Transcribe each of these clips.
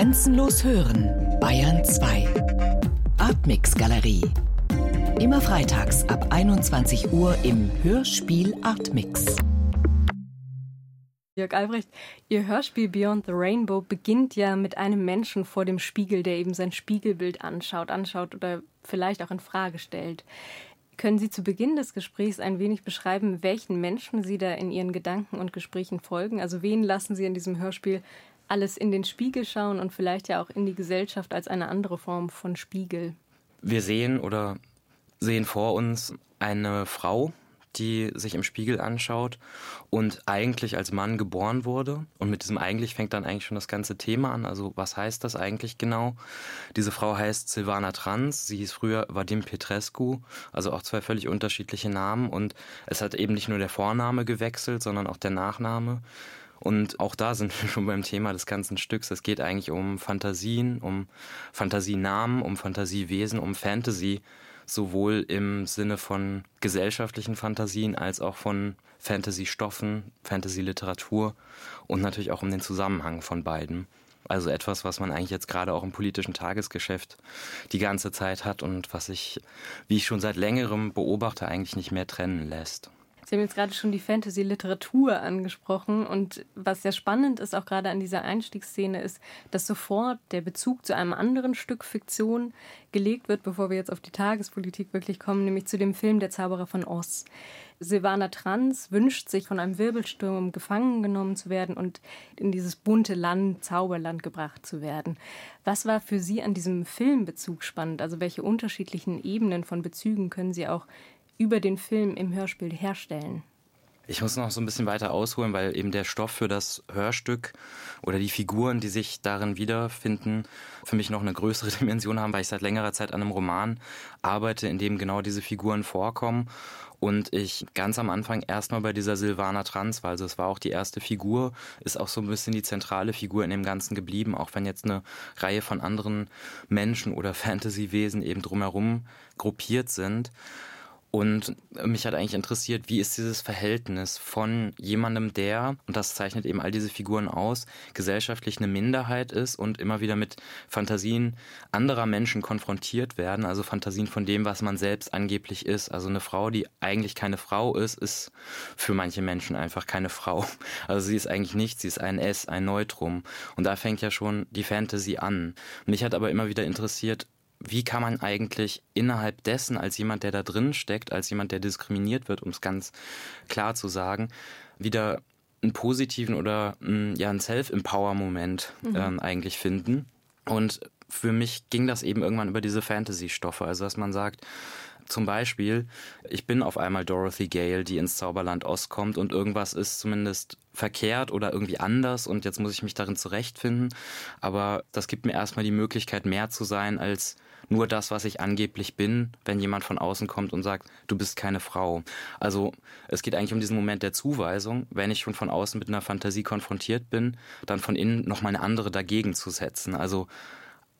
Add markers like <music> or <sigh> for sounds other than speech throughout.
Grenzenlos hören, Bayern 2. Artmix Galerie. Immer freitags ab 21 Uhr im Hörspiel Artmix. Jörg Albrecht, Ihr Hörspiel Beyond the Rainbow beginnt ja mit einem Menschen vor dem Spiegel, der eben sein Spiegelbild anschaut, anschaut oder vielleicht auch in Frage stellt. Können Sie zu Beginn des Gesprächs ein wenig beschreiben, welchen Menschen Sie da in Ihren Gedanken und Gesprächen folgen? Also wen lassen Sie in diesem Hörspiel alles in den Spiegel schauen und vielleicht ja auch in die Gesellschaft als eine andere Form von Spiegel? Wir sehen oder sehen vor uns eine Frau, die sich im Spiegel anschaut und eigentlich als Mann geboren wurde. Und mit diesem eigentlich fängt dann eigentlich schon das ganze Thema an. Also was heißt das eigentlich genau? Diese Frau heißt Silvana Trans. Sie hieß früher Vadim Petrescu. Also auch zwei völlig unterschiedliche Namen. Und es hat eben nicht nur der Vorname gewechselt, sondern auch der Nachname. Und auch da sind wir <laughs> schon beim Thema des ganzen Stücks. Es geht eigentlich um Fantasien, um Fantasienamen, um Fantasiewesen, um Fantasy sowohl im Sinne von gesellschaftlichen Fantasien als auch von Fantasy-Stoffen, Fantasy-Literatur und natürlich auch um den Zusammenhang von beiden. Also etwas, was man eigentlich jetzt gerade auch im politischen Tagesgeschäft die ganze Zeit hat und was sich, wie ich schon seit längerem beobachte, eigentlich nicht mehr trennen lässt. Sie haben jetzt gerade schon die Fantasy-Literatur angesprochen. Und was sehr spannend ist, auch gerade an dieser Einstiegsszene, ist, dass sofort der Bezug zu einem anderen Stück Fiktion gelegt wird, bevor wir jetzt auf die Tagespolitik wirklich kommen, nämlich zu dem Film Der Zauberer von Oz. Silvana Trans wünscht sich, von einem Wirbelsturm gefangen genommen zu werden und in dieses bunte Land, Zauberland gebracht zu werden. Was war für Sie an diesem Filmbezug spannend? Also welche unterschiedlichen Ebenen von Bezügen können Sie auch über den Film im Hörspiel herstellen? Ich muss noch so ein bisschen weiter ausholen, weil eben der Stoff für das Hörstück oder die Figuren, die sich darin wiederfinden, für mich noch eine größere <laughs> Dimension haben, weil ich seit längerer Zeit an einem Roman arbeite, in dem genau diese Figuren vorkommen. Und ich ganz am Anfang erstmal bei dieser Silvana Trans war, also es war auch die erste Figur, ist auch so ein bisschen die zentrale Figur in dem Ganzen geblieben, auch wenn jetzt eine Reihe von anderen Menschen oder <laughs> Fantasy-Wesen eben drumherum gruppiert sind. Und mich hat eigentlich interessiert, wie ist dieses Verhältnis von jemandem, der, und das zeichnet eben all diese Figuren aus, gesellschaftlich eine Minderheit ist und immer wieder mit Fantasien anderer Menschen konfrontiert werden, also Fantasien von dem, was man selbst angeblich ist. Also eine Frau, die eigentlich keine Frau ist, ist für manche Menschen einfach keine Frau. <laughs> Also sie ist eigentlich nichts, sie ist ein S, ein Neutrum. Und da fängt ja schon die Fantasy an. Mich hat aber immer wieder interessiert, wie kann man eigentlich innerhalb dessen, als jemand, der da drin steckt, als jemand, der diskriminiert wird, um es ganz klar zu sagen, wieder einen positiven oder mm, ja, einen Self-Empower-Moment mhm. ähm, eigentlich finden. Und für mich ging das eben irgendwann über diese Fantasy-Stoffe, also dass man sagt, zum Beispiel, ich bin auf einmal Dorothy Gale, die ins Zauberland Ost kommt und irgendwas ist zumindest verkehrt oder irgendwie anders und jetzt muss ich mich darin zurechtfinden. Aber das gibt mir erstmal die Möglichkeit, mehr zu sein als nur das, was ich angeblich bin, wenn jemand von außen kommt und sagt, du bist keine Frau. Also es geht eigentlich um diesen Moment der Zuweisung, wenn ich schon von außen mit einer Fantasie konfrontiert bin, dann von innen noch mal eine andere dagegen zu setzen. Also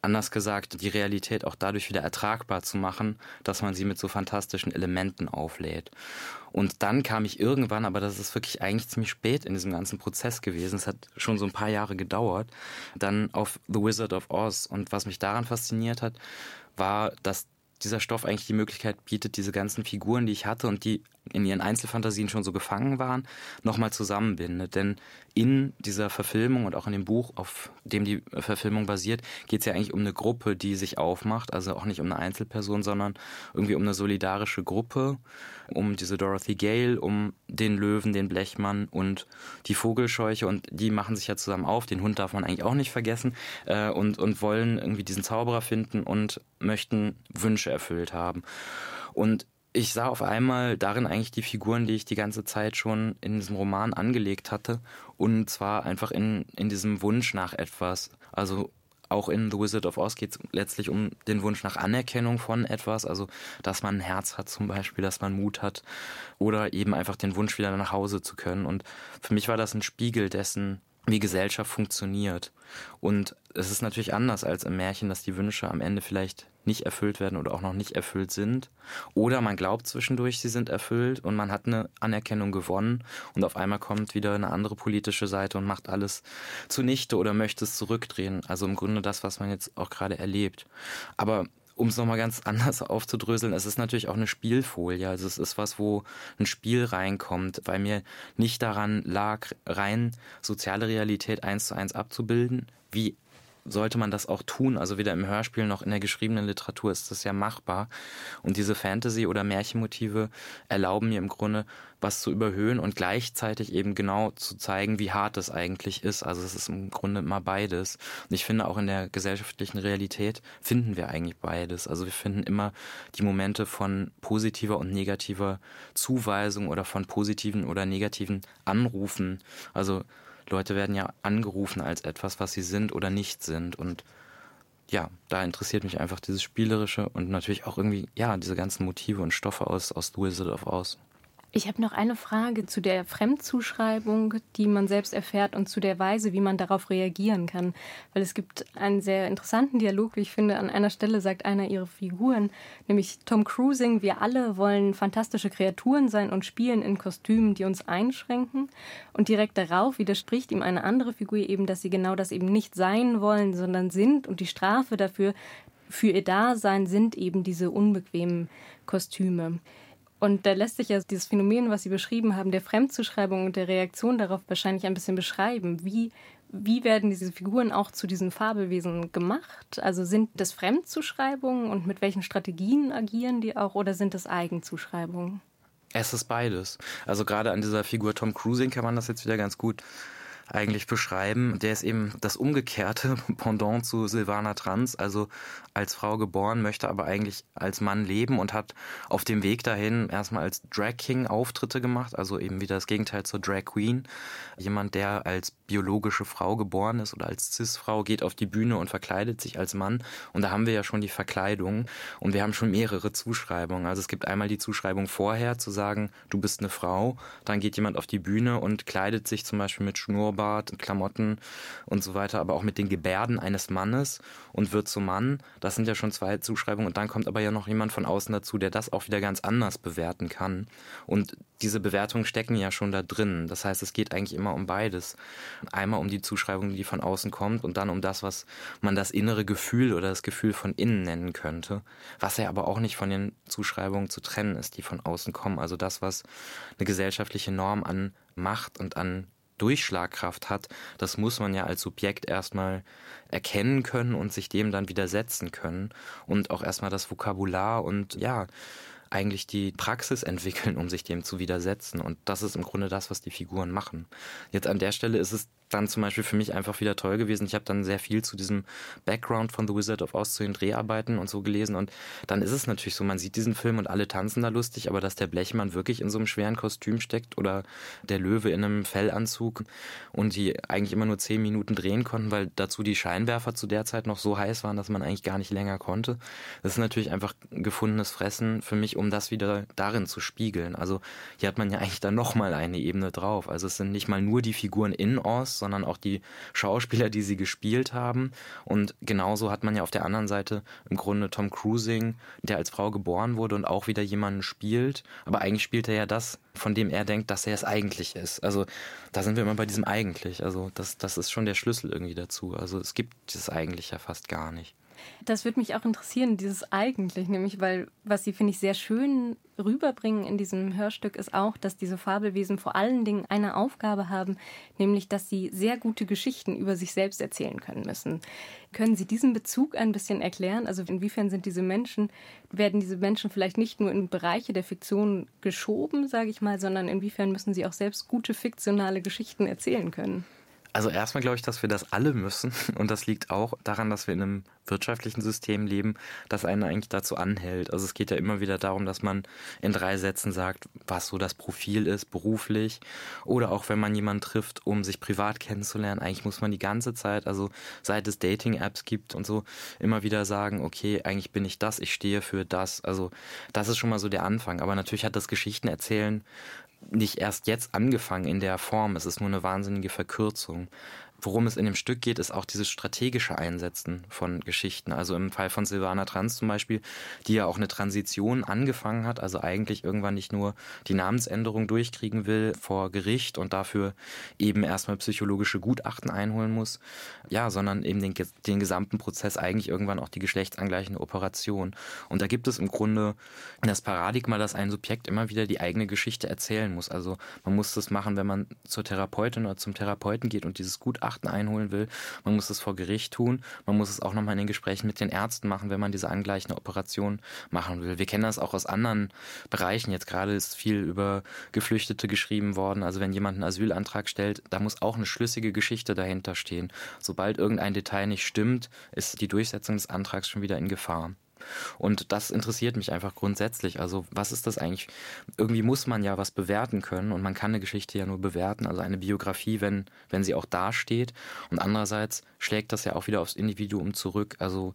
anders gesagt, die Realität auch dadurch wieder ertragbar zu machen, dass man sie mit so fantastischen Elementen auflädt. Und dann kam ich irgendwann, aber das ist wirklich eigentlich ziemlich spät in diesem ganzen Prozess gewesen, es hat schon so ein paar Jahre gedauert, dann auf The Wizard of Oz. Und was mich daran fasziniert hat, war, dass dieser Stoff eigentlich die Möglichkeit bietet, diese ganzen Figuren, die ich hatte und die in ihren Einzelfantasien schon so gefangen waren, nochmal zusammenbindet. Denn in dieser Verfilmung und auch in dem Buch, auf dem die Verfilmung basiert, geht es ja eigentlich um eine Gruppe, die sich aufmacht. Also auch nicht um eine Einzelperson, sondern irgendwie um eine solidarische Gruppe, um diese Dorothy Gale, um den Löwen, den Blechmann und die Vogelscheuche. Und die machen sich ja zusammen auf. Den Hund darf man eigentlich auch nicht vergessen. Äh, und, und wollen irgendwie diesen Zauberer finden und möchten Wünsche erfüllt haben. Und ich sah auf einmal darin eigentlich die Figuren, die ich die ganze Zeit schon in diesem Roman angelegt hatte. Und zwar einfach in, in diesem Wunsch nach etwas. Also auch in The Wizard of Oz geht es letztlich um den Wunsch nach Anerkennung von etwas, also dass man ein Herz hat zum Beispiel, dass man Mut hat oder eben einfach den Wunsch wieder nach Hause zu können. Und für mich war das ein Spiegel dessen, wie Gesellschaft funktioniert. Und es ist natürlich anders als im Märchen, dass die Wünsche am Ende vielleicht nicht erfüllt werden oder auch noch nicht erfüllt sind. Oder man glaubt zwischendurch, sie sind erfüllt und man hat eine Anerkennung gewonnen und auf einmal kommt wieder eine andere politische Seite und macht alles zunichte oder möchte es zurückdrehen. Also im Grunde das, was man jetzt auch gerade erlebt. Aber um es nochmal ganz <laughs> anders aufzudröseln, es ist natürlich auch eine Spielfolie. Also es ist was, wo ein Spiel reinkommt, weil mir nicht daran lag, rein soziale Realität eins zu eins abzubilden, wie sollte man das auch tun. Also weder im Hörspiel noch in der geschriebenen Literatur ist das ja machbar. Und diese Fantasy- oder Märchenmotive erlauben mir im Grunde, was zu überhöhen und gleichzeitig eben genau zu zeigen, wie hart es eigentlich ist. Also es ist im Grunde immer beides. Und ich finde auch in der gesellschaftlichen Realität finden wir eigentlich beides. Also wir finden immer die Momente von positiver und negativer Zuweisung oder von positiven oder negativen Anrufen. Also Leute werden ja angerufen als etwas, was sie sind oder nicht sind. Und ja, da interessiert mich einfach dieses Spielerische und natürlich auch irgendwie, ja, diese ganzen Motive und Stoffe aus, aus Wizard of Oz. Ich habe noch eine Frage zu der Fremdzuschreibung, die man selbst erfährt und zu der Weise, wie man darauf reagieren kann. Weil es gibt einen sehr interessanten Dialog, wie ich finde. An einer Stelle sagt einer ihrer Figuren, nämlich Tom Cruising, wir alle wollen fantastische Kreaturen sein und spielen in Kostümen, die uns einschränken. Und direkt darauf widerspricht ihm eine andere Figur eben, dass sie genau das eben nicht sein wollen, sondern sind. Und die Strafe dafür, für ihr Dasein sind eben diese unbequemen Kostüme. Und da lässt sich ja dieses Phänomen, was Sie beschrieben haben, der Fremdzuschreibung und der Reaktion darauf wahrscheinlich ein bisschen beschreiben. Wie, wie werden diese Figuren auch zu diesen Fabelwesen gemacht? Also sind das Fremdzuschreibungen und mit welchen Strategien agieren die auch oder sind das Eigenzuschreibungen? Es ist beides. Also gerade an dieser Figur Tom Cruising kann man das jetzt wieder ganz gut eigentlich beschreiben. Der ist eben das umgekehrte <laughs> Pendant zu Silvana Trans, also als Frau geboren, möchte aber eigentlich als Mann leben und hat auf dem Weg dahin erstmal als Drag King Auftritte gemacht, also eben wieder das Gegenteil zur Drag Queen. Jemand, der als biologische Frau geboren ist oder als Cis-Frau, geht auf die Bühne und verkleidet sich als Mann. Und da haben wir ja schon die Verkleidung und wir haben schon mehrere Zuschreibungen. Also es gibt einmal die Zuschreibung vorher, zu sagen, du bist eine Frau, dann geht jemand auf die Bühne und kleidet sich zum Beispiel mit Schnurrbart, Klamotten und so weiter, aber auch mit den Gebärden eines Mannes und wird zum Mann. Das sind ja schon zwei Zuschreibungen und dann kommt aber ja noch jemand von außen dazu, der das auch wieder ganz anders bewerten kann. Und diese Bewertungen stecken ja schon da drin. Das heißt, es geht eigentlich immer um beides. Einmal um die Zuschreibung, die von außen kommt und dann um das, was man das innere Gefühl oder das Gefühl von innen nennen könnte. Was ja aber auch nicht von den Zuschreibungen zu trennen ist, die von außen kommen. Also das, was eine gesellschaftliche Norm an Macht und an Durchschlagkraft hat, das muss man ja als Subjekt erstmal erkennen können und sich dem dann widersetzen können und auch erstmal das Vokabular und ja, eigentlich die Praxis <laughs> entwickeln, um sich dem zu widersetzen. Und das ist im Grunde das, was die Figuren machen. Jetzt an der Stelle ist es dann zum Beispiel für mich einfach wieder toll gewesen. Ich habe dann sehr viel zu diesem Background von The Wizard of Oz, zu den Dreharbeiten und so gelesen. Und dann ist es natürlich so, man sieht diesen Film und alle tanzen da lustig, aber dass der Blechmann wirklich in so einem schweren Kostüm steckt oder der Löwe in einem Fellanzug und die eigentlich immer nur zehn Minuten drehen konnten, weil dazu die Scheinwerfer zu der Zeit noch so heiß waren, dass man eigentlich gar nicht länger konnte. Das ist natürlich einfach gefundenes Fressen für mich, um das wieder darin zu spiegeln. Also hier hat man ja eigentlich dann nochmal eine Ebene drauf. Also es sind nicht mal nur die Figuren in Oz, sondern auch die Schauspieler, die sie gespielt haben. Und genauso hat man ja auf der anderen Seite im Grunde Tom Cruising, der als Frau geboren wurde und auch wieder jemanden spielt. Aber eigentlich spielt er ja das, von dem er denkt, dass er es eigentlich ist. Also da sind wir immer bei diesem eigentlich. Also das, das ist schon der Schlüssel irgendwie dazu. Also es gibt das eigentlich ja fast gar nicht. Das würde mich auch interessieren, dieses eigentlich, nämlich, weil was Sie, finde ich, sehr schön rüberbringen in diesem Hörstück ist auch, dass diese Fabelwesen vor allen Dingen eine Aufgabe haben, nämlich, dass sie sehr gute Geschichten über sich selbst erzählen können müssen. Können Sie diesen Bezug ein bisschen erklären? Also inwiefern sind diese Menschen, werden diese Menschen vielleicht nicht nur in Bereiche der Fiktion geschoben, sage ich mal, sondern inwiefern müssen sie auch selbst gute fiktionale Geschichten erzählen können? Also erstmal glaube ich, dass wir das alle müssen. Und das liegt auch daran, dass wir in einem wirtschaftlichen System leben, das einen eigentlich dazu anhält. Also es geht ja immer wieder darum, dass man in drei Sätzen sagt, was so das Profil ist, beruflich. Oder auch wenn man jemanden trifft, um sich privat kennenzulernen. Eigentlich muss man die ganze Zeit, also seit es Dating-Apps gibt und so, immer wieder sagen, okay, eigentlich bin ich das, ich stehe für das. Also das ist schon mal so der Anfang. Aber natürlich hat das Geschichten erzählen nicht erst jetzt angefangen in der Form. Es ist nur eine wahnsinnige Verkürzung. Worum es in dem Stück geht, ist auch dieses strategische Einsetzen von Geschichten. Also im Fall von Silvana Trans zum Beispiel, die ja auch eine Transition angefangen hat, also eigentlich irgendwann nicht nur die Namensänderung durchkriegen will vor Gericht und dafür eben erstmal psychologische Gutachten einholen muss, ja, sondern eben den, den gesamten Prozess eigentlich irgendwann auch die geschlechtsangleichende Operation. Und da gibt es im Grunde das Paradigma, dass ein Subjekt immer wieder die eigene Geschichte erzählen muss. Also man muss das machen, wenn man zur Therapeutin oder zum Therapeuten geht und dieses Gutachten Gutachten einholen will. Man muss es vor Gericht tun. Man muss es auch nochmal in den Gesprächen mit den Ärzten machen, wenn man diese angleichende Operation machen will. Wir kennen das auch aus anderen Bereichen. Jetzt gerade ist viel über Geflüchtete geschrieben worden. Also wenn jemand einen Asylantrag stellt, da muss auch eine schlüssige Geschichte dahinter stehen. Sobald irgendein Detail nicht stimmt, ist die Durchsetzung des Antrags schon wieder in Gefahr. Und das interessiert mich einfach grundsätzlich. Also was ist das eigentlich? Irgendwie muss man ja was bewerten können und man kann eine Geschichte ja nur bewerten, also eine Biografie, wenn, wenn sie auch dasteht. Und andererseits schlägt das ja auch wieder aufs Individuum zurück. Also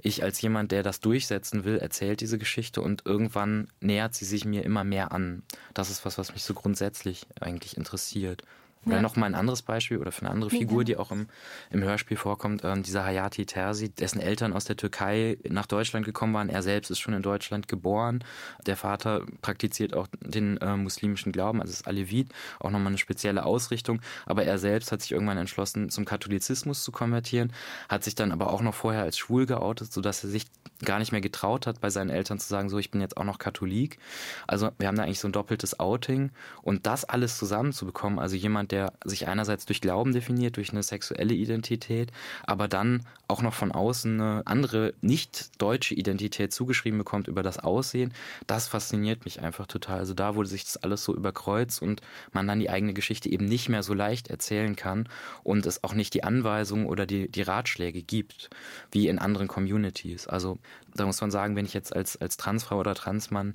ich als jemand, der das durchsetzen will, erzählt diese Geschichte und irgendwann nähert sie sich mir immer mehr an. Das ist was, was mich so grundsätzlich eigentlich interessiert. Oder ja. noch mal ein anderes Beispiel oder für eine andere Figur, die auch im, im Hörspiel vorkommt, ähm, dieser Hayati Terzi, dessen Eltern aus der Türkei nach Deutschland gekommen waren. Er selbst ist schon in Deutschland geboren. Der Vater praktiziert auch den äh, muslimischen Glauben, also ist Alevit, auch nochmal eine spezielle Ausrichtung. Aber er selbst hat sich irgendwann entschlossen, zum Katholizismus zu konvertieren, hat sich dann aber auch noch vorher als schwul geoutet, sodass er sich gar nicht mehr getraut hat, bei seinen Eltern zu sagen, so, ich bin jetzt auch noch Katholik. Also wir haben da eigentlich so ein doppeltes Outing. Und das alles zusammenzubekommen, also jemand, der der sich einerseits durch Glauben definiert, durch eine sexuelle Identität, aber dann auch noch von außen eine andere nicht deutsche Identität zugeschrieben bekommt über das Aussehen, das fasziniert mich einfach total. Also da, wo sich das alles so überkreuzt und man dann die eigene Geschichte eben nicht mehr so leicht erzählen kann und es auch nicht die Anweisungen oder die, die Ratschläge gibt, wie in anderen Communities. Also da muss man sagen, wenn ich jetzt als, als Transfrau oder Transmann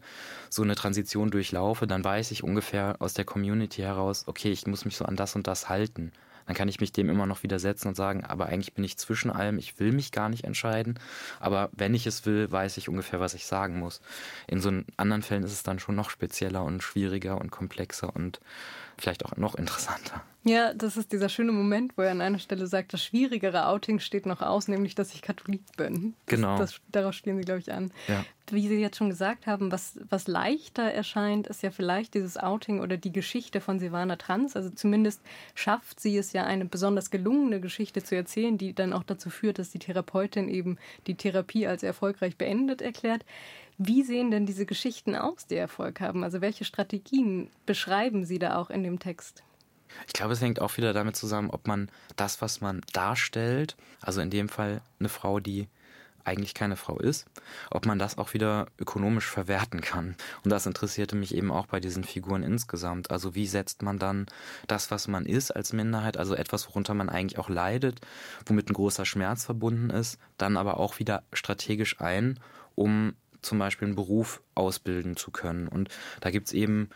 so eine Transition durchlaufe, dann weiß ich ungefähr aus der Community heraus, okay, ich muss mich so an das und das halten. Dann kann ich mich dem immer noch widersetzen und sagen, aber eigentlich bin ich zwischen allem, ich will mich gar nicht entscheiden. Aber wenn ich es will, weiß ich ungefähr, was ich sagen muss. In so anderen Fällen ist es dann schon noch spezieller und schwieriger und komplexer und vielleicht auch noch interessanter. Ja, das ist dieser schöne Moment, wo er an einer Stelle sagt, das schwierigere Outing steht noch aus, nämlich, dass ich Katholik bin. Genau. Das, das, darauf spielen Sie, glaube ich, an. Ja. Wie Sie jetzt schon gesagt haben, was, was leichter erscheint, ist ja vielleicht dieses Outing oder die Geschichte von Silvana Trans. Also zumindest schafft sie es ja, eine besonders gelungene Geschichte zu erzählen, die dann auch dazu führt, dass die Therapeutin eben die Therapie als erfolgreich beendet erklärt. Wie sehen denn diese Geschichten aus, die Erfolg haben? Also welche Strategien beschreiben Sie da auch in dem Text? Ich glaube, es hängt auch wieder damit zusammen, ob man das, was man darstellt, also in dem Fall eine Frau, die eigentlich keine Frau ist, ob man das auch wieder ökonomisch verwerten kann. Und das interessierte mich eben auch bei diesen Figuren insgesamt. Also wie setzt man dann das, was man ist als Minderheit, also etwas, worunter man eigentlich auch leidet, womit ein großer Schmerz verbunden ist, dann aber auch wieder strategisch ein, um zum Beispiel einen Beruf ausbilden zu können. Und da gibt es eben,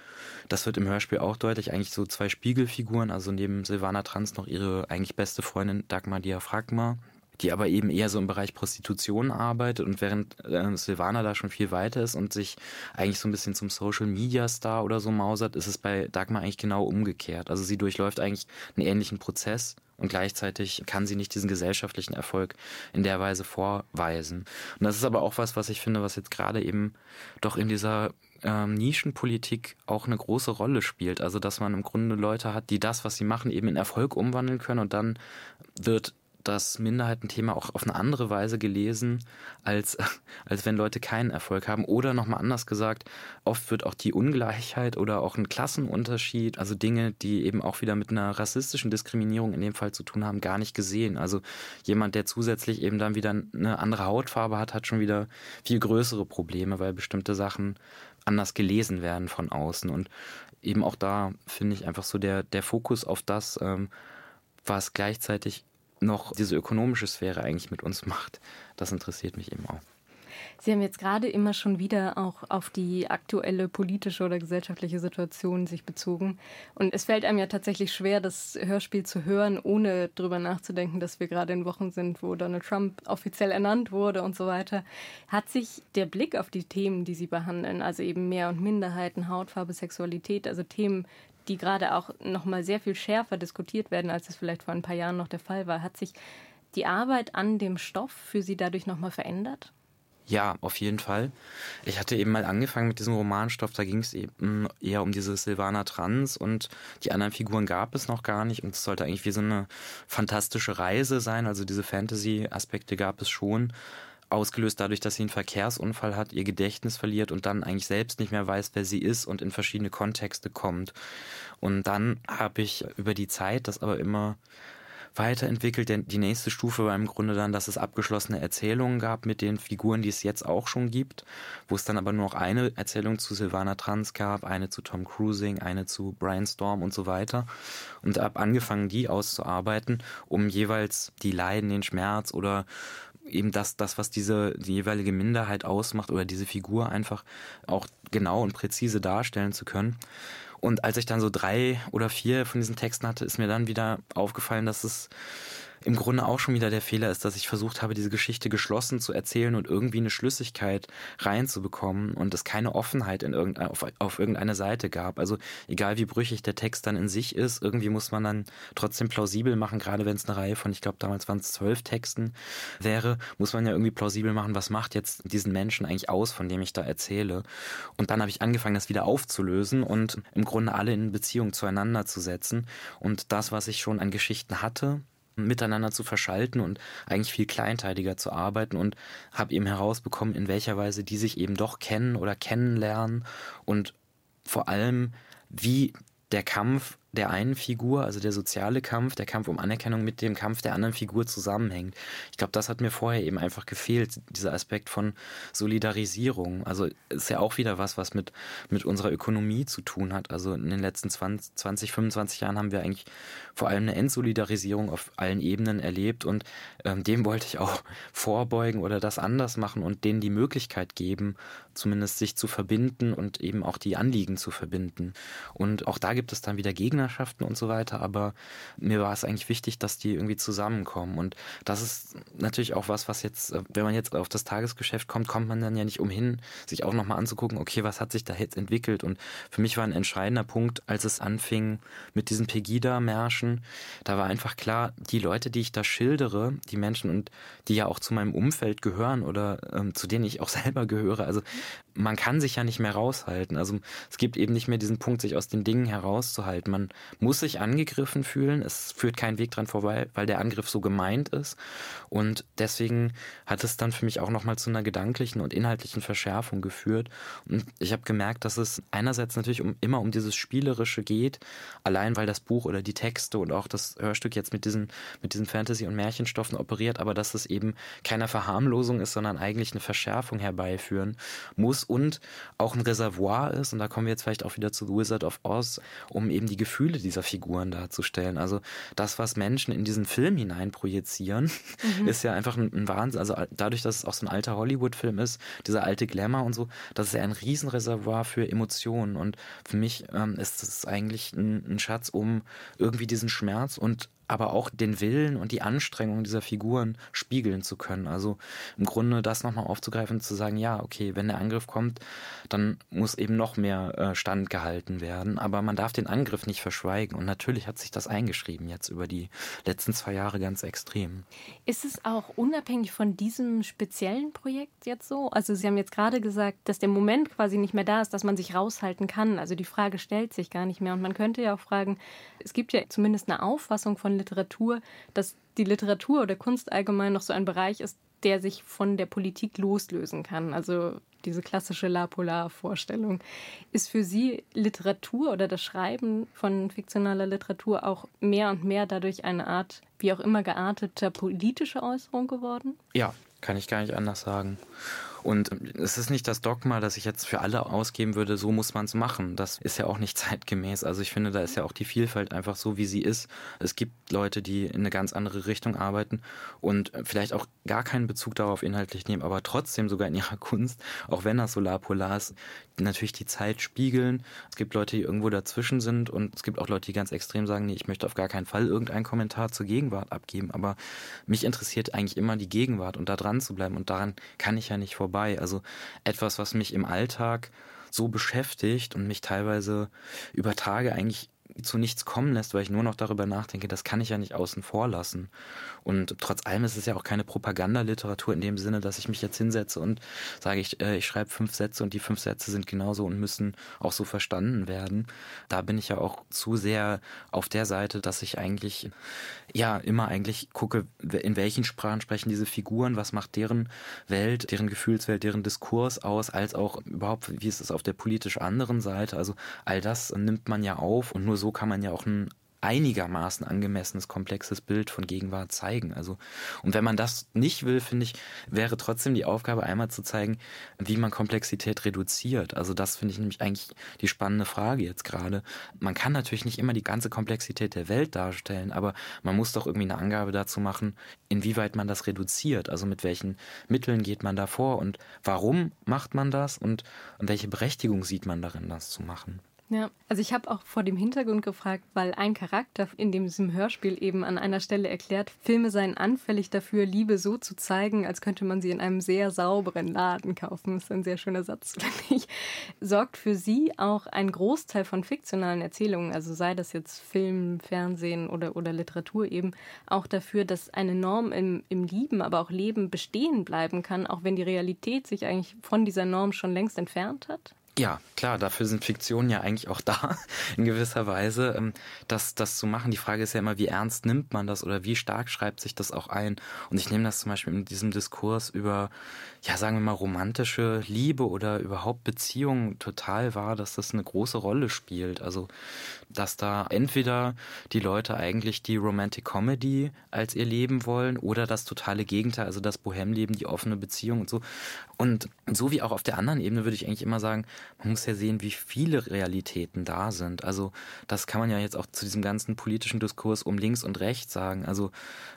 das wird im Hörspiel auch deutlich, eigentlich so zwei Spiegelfiguren, also neben Silvana Trans noch ihre eigentlich beste Freundin Dagmar Diaphragma, die aber eben eher so im Bereich Prostitution arbeitet und während äh, Silvana da schon viel weiter ist und sich eigentlich so ein bisschen zum Social Media Star oder so mausert, ist es bei Dagmar eigentlich genau umgekehrt. Also sie durchläuft eigentlich einen ähnlichen Prozess und gleichzeitig kann sie nicht diesen gesellschaftlichen Erfolg in der Weise vorweisen. Und das ist aber auch was, was ich finde, was jetzt gerade eben doch in dieser ähm, Nischenpolitik auch eine große Rolle spielt. Also dass man im Grunde Leute hat, die das, was sie machen, eben in Erfolg umwandeln können und dann wird das Minderheitenthema auch auf eine andere Weise gelesen, als, <laughs> als wenn Leute keinen Erfolg haben. Oder nochmal anders gesagt, oft wird auch die Ungleichheit oder auch ein Klassenunterschied, also Dinge, die eben auch wieder mit einer rassistischen Diskriminierung in dem Fall zu tun haben, gar nicht gesehen. Also jemand, der zusätzlich eben dann wieder eine andere Hautfarbe hat, hat schon wieder viel größere Probleme, weil bestimmte Sachen anders gelesen werden von außen. Und eben auch da finde ich einfach so der, der Fokus auf das, ähm, was gleichzeitig noch diese ökonomische Sphäre eigentlich mit uns macht. Das interessiert mich eben auch. Sie haben jetzt gerade immer schon wieder auch auf die aktuelle politische oder gesellschaftliche Situation sich bezogen. Und es fällt einem ja tatsächlich schwer, das Hörspiel zu hören, ohne darüber nachzudenken, dass wir gerade in Wochen sind, wo Donald Trump offiziell ernannt wurde und so weiter. Hat sich der Blick auf die Themen, die Sie behandeln, also eben Mehr- und Minderheiten, Hautfarbe, Sexualität, also Themen, die gerade auch noch mal sehr viel schärfer diskutiert werden, als es vielleicht vor ein paar Jahren noch der Fall war, hat sich die Arbeit an dem Stoff für Sie dadurch noch mal verändert? Ja, auf jeden Fall. Ich hatte eben mal angefangen mit diesem Romanstoff, da ging es eben eher um diese Silvana Trans und die anderen Figuren gab es noch gar nicht. Und es sollte eigentlich wie so eine fantastische Reise sein, also diese Fantasy-Aspekte gab es schon, ausgelöst dadurch, dass sie einen Verkehrsunfall hat, ihr Gedächtnis verliert und dann eigentlich selbst nicht mehr weiß, wer sie ist und in verschiedene Kontexte kommt. Und dann habe ich über die Zeit das aber immer weiterentwickelt. Denn die nächste Stufe war im Grunde dann, dass es abgeschlossene Erzählungen gab mit den Figuren, die es jetzt auch schon gibt, wo es dann aber nur noch eine Erzählung zu Silvana Trans gab, eine zu Tom Cruising, eine zu Brian Storm und so weiter. Und habe angefangen, die auszuarbeiten, um jeweils die Leiden, den Schmerz oder eben das, das, was diese die jeweilige Minderheit ausmacht oder diese Figur einfach auch genau und präzise darstellen zu können. Und als ich dann so drei oder vier von diesen Texten hatte, ist mir dann wieder aufgefallen, dass es im Grunde auch schon wieder der Fehler ist, dass ich versucht habe, diese Geschichte geschlossen zu erzählen und irgendwie eine Schlüssigkeit reinzubekommen und es keine Offenheit in irgendein, auf, auf irgendeine Seite gab. Also egal wie brüchig der Text dann in sich ist, irgendwie muss man dann trotzdem plausibel machen, gerade wenn es eine Reihe von, ich glaube damals waren es zwölf Texten wäre, muss man ja irgendwie plausibel machen, was macht jetzt diesen Menschen eigentlich aus, von dem ich da erzähle. Und dann habe ich angefangen, das wieder aufzulösen und im Grunde alle in Beziehung zueinander zu setzen. Und das, was ich schon an Geschichten hatte, miteinander zu verschalten und eigentlich viel kleinteiliger zu arbeiten und habe eben herausbekommen, in welcher Weise die sich eben doch kennen oder kennenlernen und vor allem, wie der Kampf der einen Figur, also der soziale Kampf, der Kampf um Anerkennung mit dem Kampf der anderen Figur zusammenhängt. Ich glaube, das hat mir vorher eben einfach gefehlt, dieser Aspekt von Solidarisierung. Also ist ja auch wieder was, was mit, mit unserer Ökonomie zu tun hat. Also in den letzten 20, 20 25 Jahren haben wir eigentlich vor allem eine Entsolidarisierung auf allen Ebenen erlebt und ähm, dem wollte ich auch <laughs> vorbeugen oder das anders machen und denen die Möglichkeit geben, zumindest sich zu verbinden und eben auch die Anliegen zu verbinden. Und auch da gibt es dann wieder Gegner Partnerschaften und so weiter, aber mir war es eigentlich wichtig, dass die irgendwie zusammenkommen. Und das ist natürlich auch was, was jetzt, äh, wenn man jetzt auf das Tagesgeschäft kommt, kommt man dann ja nicht umhin, sich auch nochmal anzugucken, okay, was hat sich da jetzt entwickelt? Und für mich war ein entscheidender Punkt, als es anfing mit diesen Pegida-Märschen, da war einfach klar, die Leute, die ich da schildere, die Menschen und die ja auch zu meinem Umfeld gehören oder ähm, zu denen ich auch <laughs> selber gehöre, also man kann sich ja nicht mehr raushalten. Also es gibt eben nicht mehr diesen Punkt, sich aus den Dingen herauszuhalten. Man muss sich angegriffen fühlen. Es führt kein Weg dran vorbei, weil der Angriff so gemeint ist. Und deswegen hat es dann für mich auch nochmal zu einer gedanklichen und inhaltlichen Verschärfung geführt. Und ich habe gemerkt, dass es einerseits natürlich um, immer um dieses Spielerische geht, allein weil das Buch oder die Texte und auch das Hörstück jetzt mit diesen, mit diesen Fantasy- und Märchenstoffen operiert, aber dass es eben keine Verharmlosung ist, sondern eigentlich eine Verschärfung herbeiführen muss und auch ein Reservoir ist. Und da kommen wir jetzt vielleicht auch wieder zu The Wizard of Oz, um eben die Gefühle Gefühle dieser Figuren darzustellen. Also das, was Menschen in diesen Film hinein projizieren, mhm. ist ja einfach ein, ein, Wahnsinn. Also dadurch, dass es auch so ein alter Hollywood-Film ist, dieser alte Glamour und so, das ist ja ein Riesenreservoir für Emotionen. Und für mich ähm, ist es eigentlich ein, ein Schatz, um irgendwie diesen Schmerz und aber auch den Willen und die Anstrengung dieser Figuren spiegeln zu können. Also im Grunde das nochmal aufzugreifen und zu sagen, ja, okay, wenn der Angriff kommt, dann muss eben noch mehr äh, Stand gehalten werden. Aber man darf den Angriff nicht verschweigen. Und natürlich hat sich das eingeschrieben jetzt über die letzten zwei Jahre ganz extrem. Ist es auch unabhängig von diesem speziellen Projekt jetzt so? Also Sie haben jetzt gerade gesagt, dass der Moment quasi nicht mehr da ist, dass man sich raushalten kann. Also die Frage stellt sich gar nicht mehr. Und man könnte ja auch fragen, es gibt ja zumindest eine Auffassung von Literatur, dass die Literatur oder Kunst allgemein noch so ein Bereich ist, der sich von der Politik loslösen kann. Also diese klassische La Polar-Vorstellung. Ist für Sie Literatur oder das Schreiben von fiktionaler Literatur auch mehr und mehr dadurch eine Art, wie auch immer gearteter politischer Äußerung geworden? Ja, kann ich gar nicht anders sagen. Und es ist nicht das Dogma, dass ich jetzt für alle ausgeben würde, so muss man es machen. Das ist ja auch nicht <laughs> zeitgemäß. Also ich finde, da ist ja auch die Vielfalt einfach so, wie sie ist. Es gibt Leute, die in eine ganz andere Richtung arbeiten und vielleicht auch gar keinen Bezug darauf inhaltlich nehmen, aber trotzdem sogar in ihrer <laughs> Kunst, auch wenn das Solarpolar ist, natürlich die Zeit spiegeln. Es gibt Leute, die irgendwo dazwischen sind und es gibt auch Leute, die ganz extrem sagen, nee, ich möchte auf gar keinen Fall irgendeinen Kommentar zur Gegenwart abgeben. Aber mich interessiert eigentlich immer die Gegenwart und da dran zu bleiben und daran kann ich ja nicht vorbei. Also etwas, was mich im Alltag so beschäftigt und mich teilweise über Tage eigentlich zu nichts kommen lässt, weil ich nur noch darüber nachdenke, das kann ich ja nicht außen vor lassen. Und trotz allem ist es ja auch keine Propagandaliteratur in dem Sinne, dass ich mich jetzt hinsetze und sage, ich, äh, ich schreibe fünf Sätze und die fünf Sätze sind genauso und müssen auch so verstanden werden. Da bin ich ja auch zu sehr auf der Seite, dass ich eigentlich, ja, immer eigentlich gucke, in welchen Sprachen sprechen diese Figuren, was macht deren Welt, deren Gefühlswelt, deren Diskurs aus, als auch überhaupt, wie ist es auf der politisch anderen Seite. Also all das nimmt man ja auf und nur so kann man ja auch ein einigermaßen angemessenes, komplexes Bild von Gegenwart zeigen. Also, und wenn man das nicht will, finde ich, wäre trotzdem die Aufgabe, einmal zu zeigen, wie man Komplexität reduziert. Also, das finde ich nämlich eigentlich die spannende Frage jetzt gerade. Man kann natürlich nicht immer die ganze Komplexität der Welt darstellen, aber man muss doch irgendwie eine Angabe dazu machen, inwieweit man das reduziert. Also, mit welchen Mitteln geht man da vor und warum macht man das und welche Berechtigung sieht man darin, das zu machen. Ja, also ich habe auch vor dem Hintergrund gefragt, weil ein Charakter in diesem Hörspiel eben an einer Stelle erklärt, Filme seien anfällig dafür, Liebe so zu zeigen, als könnte man sie in einem sehr sauberen Laden kaufen. Das ist ein sehr schöner Satz, <laughs> finde ich. Sorgt für Sie auch ein Großteil von fiktionalen Erzählungen, also sei das jetzt Film, Fernsehen oder, oder Literatur eben, auch dafür, dass eine Norm im, im Lieben, aber auch Leben bestehen bleiben kann, auch wenn die Realität sich eigentlich von dieser Norm schon längst entfernt hat? Ja, klar, dafür sind Fiktionen ja eigentlich auch <laughs> da, in gewisser Weise, ähm, das, das zu machen. Die Frage ist ja immer, wie ernst nimmt man das oder wie stark schreibt sich das auch ein? Und ich nehme das zum Beispiel in diesem Diskurs über, ja, sagen wir mal, romantische Liebe oder überhaupt Beziehungen total wahr, dass das eine große Rolle spielt. Also, dass da entweder die Leute eigentlich die Romantic Comedy als ihr Leben wollen oder das totale Gegenteil, also das Bohemleben, die offene Beziehung und so. Und so wie auch auf der anderen Ebene würde ich eigentlich immer sagen, man muss ja sehen, wie viele Realitäten da sind. Also das kann man ja jetzt auch zu diesem ganzen politischen Diskurs um links und rechts sagen. Also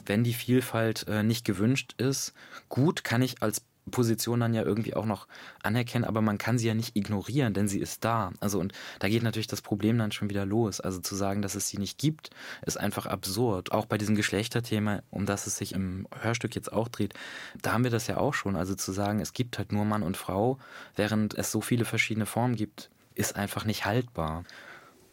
wenn die Vielfalt äh, nicht gewünscht ist, gut, kann ich als Position dann ja irgendwie auch noch anerkennen, aber man kann sie ja nicht ignorieren, denn sie ist da. Also und da geht natürlich das Problem dann schon wieder los. Also zu sagen, dass es sie nicht gibt, ist einfach absurd. Auch bei diesem Geschlechterthema, um das es sich im Hörstück jetzt auch dreht, da haben wir das ja auch schon. Also zu sagen, es gibt halt nur Mann und Frau, während es so viele verschiedene Formen gibt, ist einfach nicht haltbar.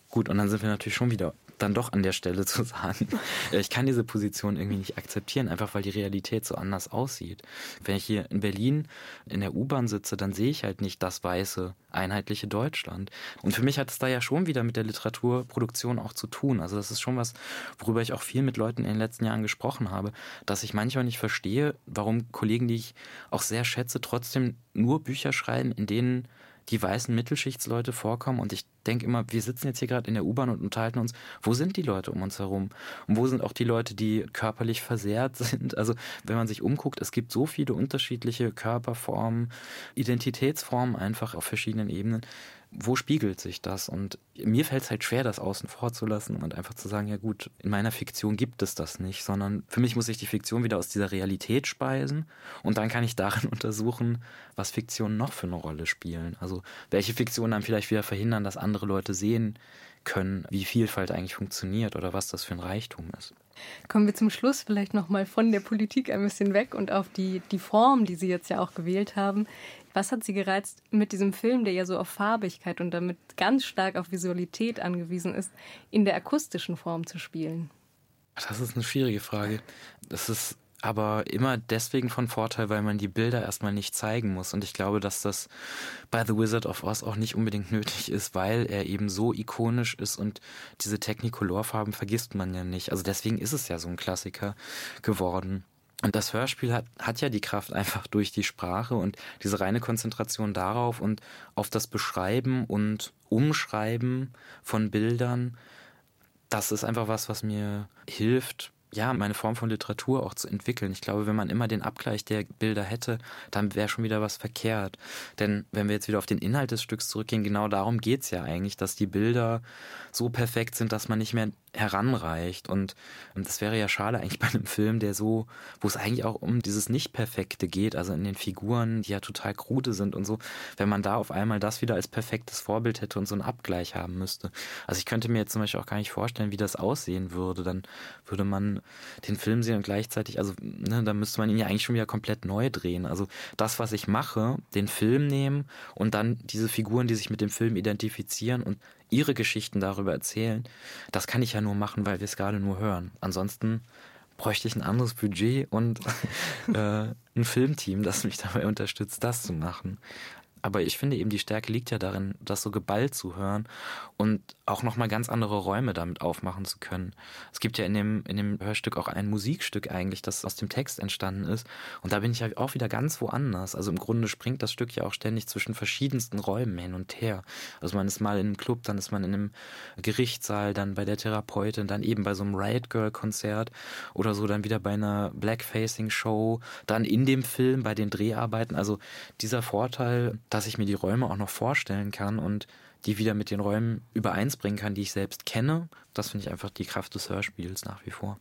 Gut, und dann sind wir natürlich schon wieder dann doch an der Stelle zu sagen, <laughs> ich kann diese Position irgendwie nicht akzeptieren, einfach weil die Realität so anders aussieht. Wenn ich hier in Berlin in der U-Bahn sitze, dann sehe ich halt nicht das weiße, einheitliche Deutschland. Und für mich hat es da ja schon wieder mit der Literaturproduktion auch zu tun. Also das ist schon was, worüber ich auch viel mit Leuten in den letzten Jahren gesprochen habe, dass ich manchmal nicht verstehe, warum Kollegen, die ich auch sehr schätze, trotzdem nur Bücher schreiben, in denen die weißen Mittelschichtsleute vorkommen und ich denke immer, wir sitzen jetzt hier gerade in der U-Bahn und unterhalten uns, wo sind die Leute um uns herum? Und wo sind auch die Leute, die körperlich versehrt <laughs> sind? Also wenn man sich umguckt, es gibt so viele unterschiedliche Körperformen, Identitätsformen einfach auf verschiedenen Ebenen wo spiegelt sich das? Und mir fällt es halt schwer, das außen vor zu lassen und einfach zu sagen, ja gut, in meiner Fiktion gibt es das nicht, sondern für mich muss ich die Fiktion wieder aus dieser Realität speisen und dann kann ich darin <laughs> untersuchen, was Fiktionen noch für eine Rolle spielen. Also welche Fiktionen dann vielleicht wieder verhindern, dass andere Leute sehen können, wie Vielfalt eigentlich funktioniert oder was das für ein Reichtum ist. Kommen wir zum Schluss vielleicht nochmal von der Politik ein bisschen weg und auf die, die Form, die Sie jetzt ja auch gewählt haben. Was hat Sie gereizt mit diesem Film, der ja so auf Farbigkeit und damit ganz stark auf Visualität angewiesen ist, in der akustischen Form zu spielen? Das ist eine schwierige Frage. Das ist aber immer deswegen von Vorteil, weil man die Bilder erstmal nicht zeigen muss. Und ich glaube, dass das bei The Wizard of Oz auch nicht unbedingt nötig ist, weil er eben so ikonisch ist und diese Technicolor-Farben vergisst man ja nicht. Also deswegen ist es ja so ein Klassiker geworden. Und das Hörspiel hat, hat ja die Kraft einfach durch die Sprache und diese reine Konzentration darauf und auf das Beschreiben und Umschreiben von Bildern. Das ist einfach was, was mir hilft, ja, meine Form von Literatur auch zu entwickeln. Ich glaube, wenn man immer den Abgleich der Bilder hätte, dann wäre schon wieder was verkehrt. Denn wenn wir jetzt wieder auf den Inhalt des Stücks zurückgehen, genau darum geht es ja eigentlich, dass die Bilder so perfekt sind, dass man nicht mehr heranreicht. Und, und das wäre ja schade eigentlich <laughs> bei einem Film, der so, wo es eigentlich auch um dieses Nicht-Perfekte geht, also in den Figuren, die ja total krude sind und so, wenn man da auf einmal das wieder als perfektes Vorbild hätte und so einen Abgleich haben müsste. Also ich könnte mir jetzt zum Beispiel auch gar nicht vorstellen, wie das aussehen würde. Dann würde man den Film sehen und gleichzeitig, also ne, da müsste man ihn ja eigentlich schon wieder komplett neu drehen. Also das, was ich mache, den Film nehmen und dann diese Figuren, die sich mit dem Film identifizieren und ihre Geschichten darüber erzählen, das kann ich ja nur machen, weil wir es gerade nur hören. Ansonsten bräuchte ich ein anderes Budget und <laughs> äh, ein Filmteam, das mich dabei unterstützt, das zu machen. Aber ich finde eben, die Stärke liegt ja darin, das so geballt zu hören und auch nochmal ganz andere Räume damit aufmachen zu können. Es gibt ja in dem, in dem Hörstück auch ein Musikstück eigentlich, das aus dem Text entstanden ist. Und da bin ich ja auch wieder ganz woanders. Also im Grunde springt das Stück ja auch ständig zwischen verschiedensten Räumen hin und her. Also man ist mal in einem Club, dann ist man in einem Gerichtssaal, dann bei der Therapeutin, dann eben bei so einem Riot Girl Konzert oder so, dann wieder bei einer Blackfacing Show, dann in dem Film bei den Dreharbeiten. Also dieser Vorteil, dass ich mir die Räume auch noch vorstellen kann und die wieder mit den Räumen übereins bringen kann, die ich selbst kenne. Das finde ich einfach die Kraft des Hörspiels nach wie vor.